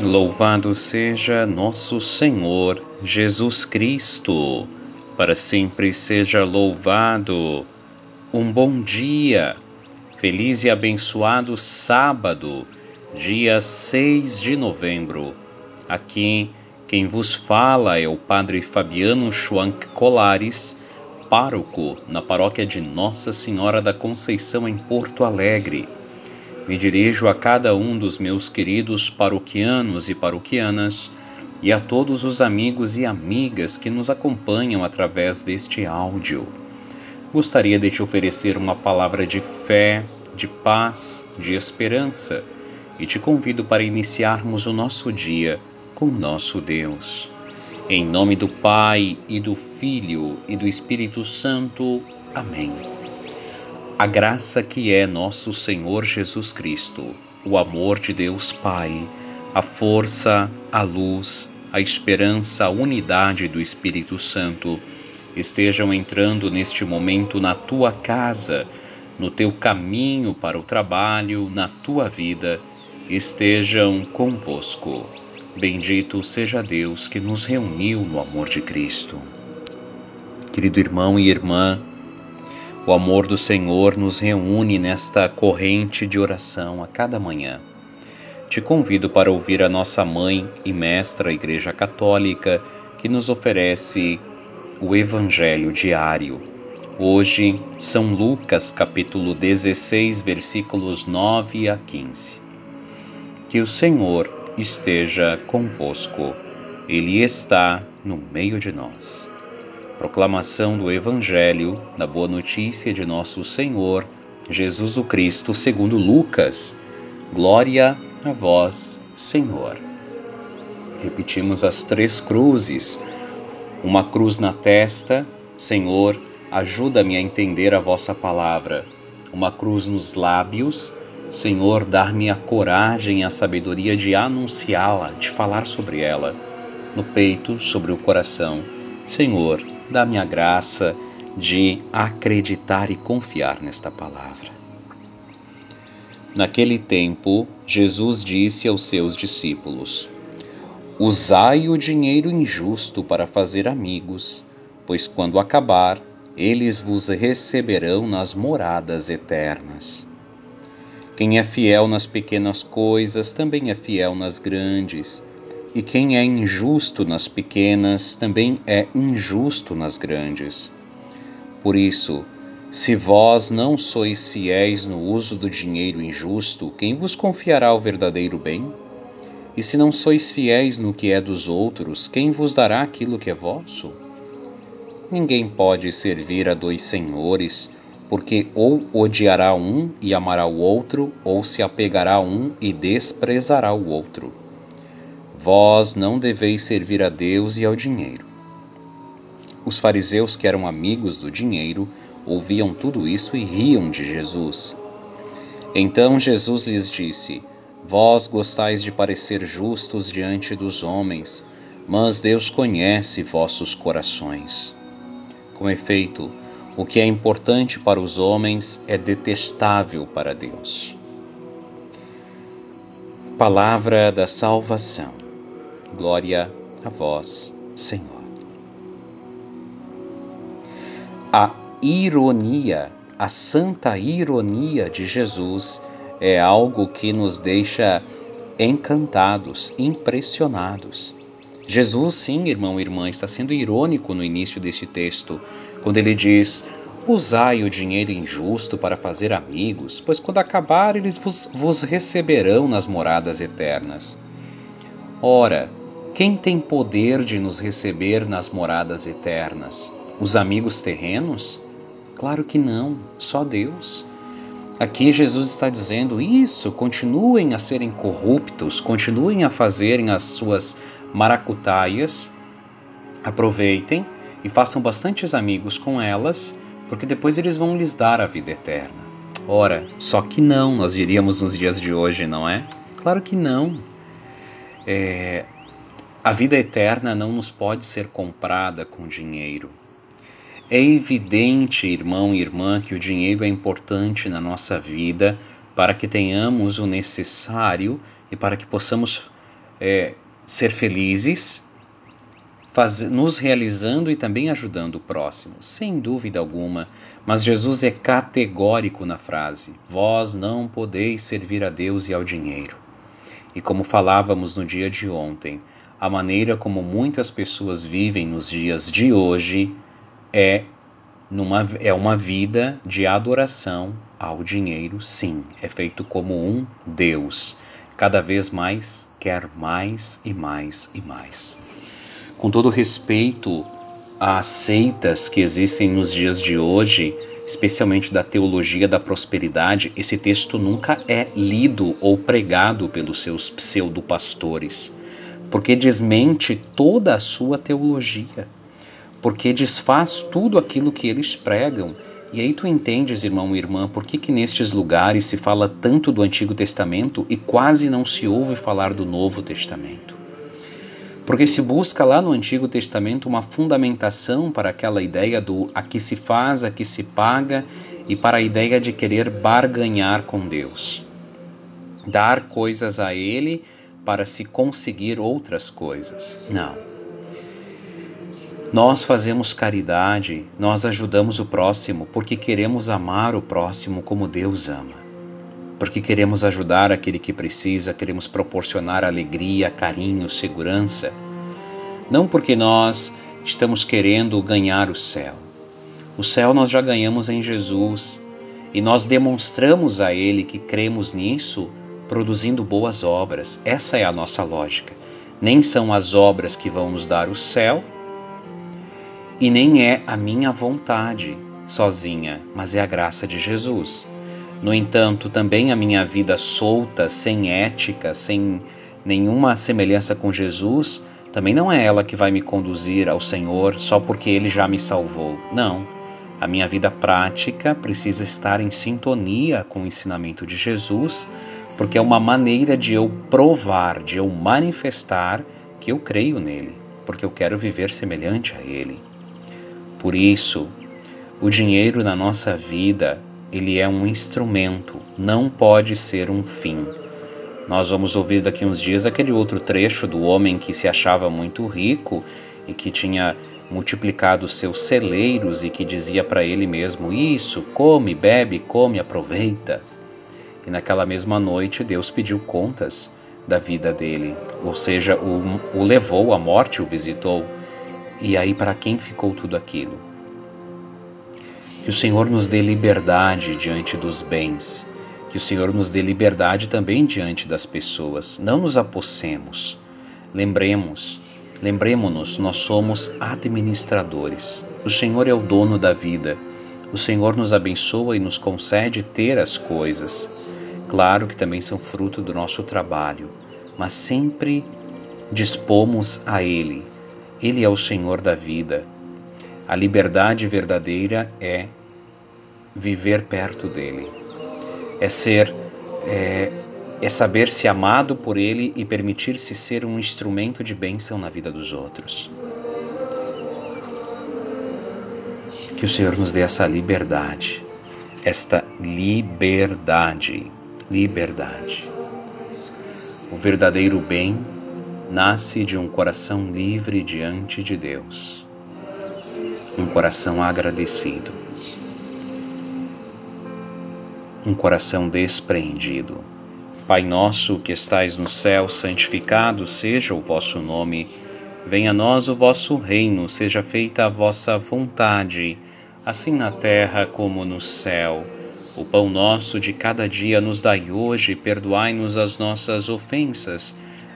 Louvado seja nosso Senhor Jesus Cristo, para sempre seja louvado. Um bom dia, feliz e abençoado sábado, dia 6 de novembro. Aqui quem vos fala é o Padre Fabiano Schwank Colares, pároco na paróquia de Nossa Senhora da Conceição em Porto Alegre. Me dirijo a cada um dos meus queridos paroquianos e paroquianas e a todos os amigos e amigas que nos acompanham através deste áudio. Gostaria de te oferecer uma palavra de fé, de paz, de esperança e te convido para iniciarmos o nosso dia com o nosso Deus. Em nome do Pai e do Filho e do Espírito Santo. Amém a graça que é nosso Senhor Jesus Cristo, o amor de Deus Pai, a força, a luz, a esperança, a unidade do Espírito Santo estejam entrando neste momento na tua casa, no teu caminho para o trabalho, na tua vida, estejam convosco. Bendito seja Deus que nos reuniu no amor de Cristo. Querido irmão e irmã, o amor do Senhor nos reúne nesta corrente de oração a cada manhã. Te convido para ouvir a nossa mãe e mestra a Igreja Católica, que nos oferece o Evangelho diário. Hoje, São Lucas, capítulo 16, versículos 9 a 15. Que o Senhor esteja convosco, Ele está no meio de nós. Proclamação do Evangelho da Boa Notícia de Nosso Senhor Jesus o Cristo, segundo Lucas. Glória a vós, Senhor. Repetimos as três cruzes. Uma cruz na testa, Senhor, ajuda-me a entender a vossa palavra. Uma cruz nos lábios, Senhor, dar-me a coragem e a sabedoria de anunciá-la, de falar sobre ela. No peito, sobre o coração, Senhor, dá-me a graça de acreditar e confiar nesta palavra. Naquele tempo, Jesus disse aos seus discípulos: Usai o dinheiro injusto para fazer amigos, pois quando acabar, eles vos receberão nas moradas eternas. Quem é fiel nas pequenas coisas também é fiel nas grandes e quem é injusto nas pequenas também é injusto nas grandes. Por isso, se vós não sois fiéis no uso do dinheiro injusto, quem vos confiará o verdadeiro bem? E se não sois fiéis no que é dos outros, quem vos dará aquilo que é vosso? Ninguém pode servir a dois senhores, porque ou odiará um e amará o outro, ou se apegará a um e desprezará o outro. Vós não deveis servir a Deus e ao dinheiro. Os fariseus, que eram amigos do dinheiro, ouviam tudo isso e riam de Jesus. Então Jesus lhes disse: Vós gostais de parecer justos diante dos homens, mas Deus conhece vossos corações. Com efeito, o que é importante para os homens é detestável para Deus. Palavra da Salvação. Glória a vós, Senhor. A ironia, a santa ironia de Jesus é algo que nos deixa encantados, impressionados. Jesus, sim, irmão e irmã, está sendo irônico no início deste texto, quando ele diz: Usai o dinheiro injusto para fazer amigos, pois quando acabar eles vos, vos receberão nas moradas eternas. Ora, quem tem poder de nos receber nas moradas eternas? Os amigos terrenos? Claro que não, só Deus. Aqui Jesus está dizendo isso, continuem a serem corruptos, continuem a fazerem as suas maracutaias, aproveitem e façam bastantes amigos com elas, porque depois eles vão lhes dar a vida eterna. Ora, só que não, nós diríamos nos dias de hoje, não é? Claro que não. É, a vida eterna não nos pode ser comprada com dinheiro. É evidente, irmão e irmã, que o dinheiro é importante na nossa vida para que tenhamos o necessário e para que possamos é, ser felizes, faz, nos realizando e também ajudando o próximo, sem dúvida alguma. Mas Jesus é categórico na frase: Vós não podeis servir a Deus e ao dinheiro. E como falávamos no dia de ontem, a maneira como muitas pessoas vivem nos dias de hoje é, numa, é uma vida de adoração ao dinheiro, sim. É feito como um Deus. Cada vez mais quer mais e mais e mais. Com todo respeito às seitas que existem nos dias de hoje, especialmente da teologia da prosperidade, esse texto nunca é lido ou pregado pelos seus pseudo-pastores, porque desmente toda a sua teologia porque desfaz tudo aquilo que eles pregam. E aí tu entendes, irmão e irmã, por que, que nestes lugares se fala tanto do Antigo Testamento e quase não se ouve falar do Novo Testamento. Porque se busca lá no Antigo Testamento uma fundamentação para aquela ideia do a que se faz, a que se paga e para a ideia de querer barganhar com Deus. Dar coisas a Ele para se conseguir outras coisas. Não. Nós fazemos caridade, nós ajudamos o próximo porque queremos amar o próximo como Deus ama. Porque queremos ajudar aquele que precisa, queremos proporcionar alegria, carinho, segurança. Não porque nós estamos querendo ganhar o céu. O céu nós já ganhamos em Jesus e nós demonstramos a Ele que cremos nisso produzindo boas obras. Essa é a nossa lógica. Nem são as obras que vão nos dar o céu, e nem é a minha vontade sozinha, mas é a graça de Jesus. No entanto, também a minha vida solta, sem ética, sem nenhuma semelhança com Jesus, também não é ela que vai me conduzir ao Senhor só porque Ele já me salvou. Não. A minha vida prática precisa estar em sintonia com o ensinamento de Jesus, porque é uma maneira de eu provar, de eu manifestar que eu creio nele, porque eu quero viver semelhante a Ele. Por isso, o dinheiro na nossa vida, ele é um instrumento, não pode ser um fim. Nós vamos ouvir daqui uns dias aquele outro trecho do homem que se achava muito rico e que tinha multiplicado seus celeiros e que dizia para ele mesmo: Isso, come, bebe, come, aproveita. E naquela mesma noite Deus pediu contas da vida dele, ou seja, o, o levou à morte, o visitou. E aí, para quem ficou tudo aquilo? Que o Senhor nos dê liberdade diante dos bens, que o Senhor nos dê liberdade também diante das pessoas. Não nos apossemos. Lembremos, lembremos-nos, nós somos administradores. O Senhor é o dono da vida. O Senhor nos abençoa e nos concede ter as coisas. Claro que também são fruto do nosso trabalho, mas sempre dispomos a Ele ele é o Senhor da vida. A liberdade verdadeira é viver perto dele, é ser, é, é saber-se amado por ele e permitir-se ser um instrumento de bênção na vida dos outros. Que o Senhor nos dê essa liberdade, esta liberdade, liberdade. O verdadeiro bem nasce de um coração livre diante de Deus, um coração agradecido, um coração despreendido. Pai nosso que estais no céu, santificado seja o vosso nome. Venha a nós o vosso reino, seja feita a vossa vontade, assim na terra como no céu. O pão nosso de cada dia nos dai hoje, perdoai-nos as nossas ofensas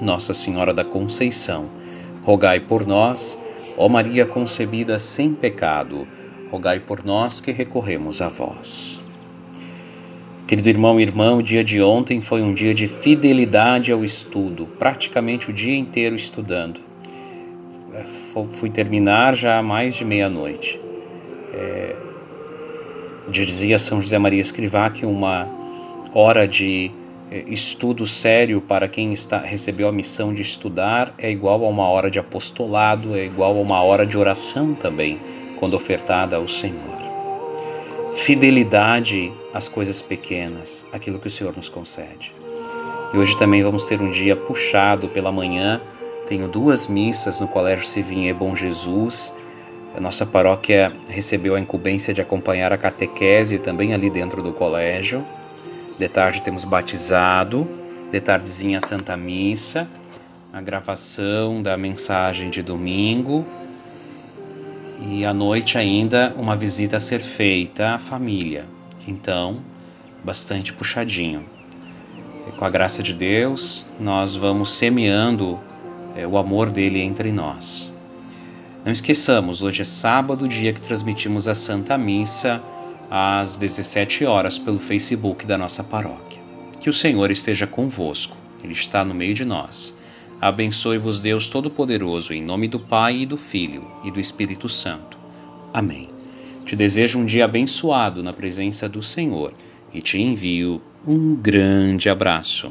Nossa Senhora da Conceição, rogai por nós, ó Maria concebida sem pecado, rogai por nós que recorremos a vós. Querido irmão e irmã, o dia de ontem foi um dia de fidelidade ao estudo, praticamente o dia inteiro estudando. É, fui terminar já mais de meia-noite. É, dizia São José Maria Escrivá que uma hora de estudo sério para quem está, recebeu a missão de estudar é igual a uma hora de apostolado, é igual a uma hora de oração também, quando ofertada ao Senhor. Fidelidade às coisas pequenas, aquilo que o Senhor nos concede. E hoje também vamos ter um dia puxado pela manhã. Tenho duas missas no Colégio Civinha Bom Jesus. A nossa paróquia recebeu a incumbência de acompanhar a catequese também ali dentro do colégio. De tarde temos batizado, de tardezinha a Santa Missa, a gravação da mensagem de domingo e à noite ainda uma visita a ser feita à família. Então, bastante puxadinho. E com a graça de Deus, nós vamos semeando é, o amor dele entre nós. Não esqueçamos, hoje é sábado, dia que transmitimos a Santa Missa às 17 horas pelo Facebook da nossa paróquia. Que o Senhor esteja convosco, Ele está no meio de nós. Abençoe-vos, Deus Todo-Poderoso, em nome do Pai e do Filho e do Espírito Santo. Amém. Te desejo um dia abençoado na presença do Senhor e te envio um grande abraço.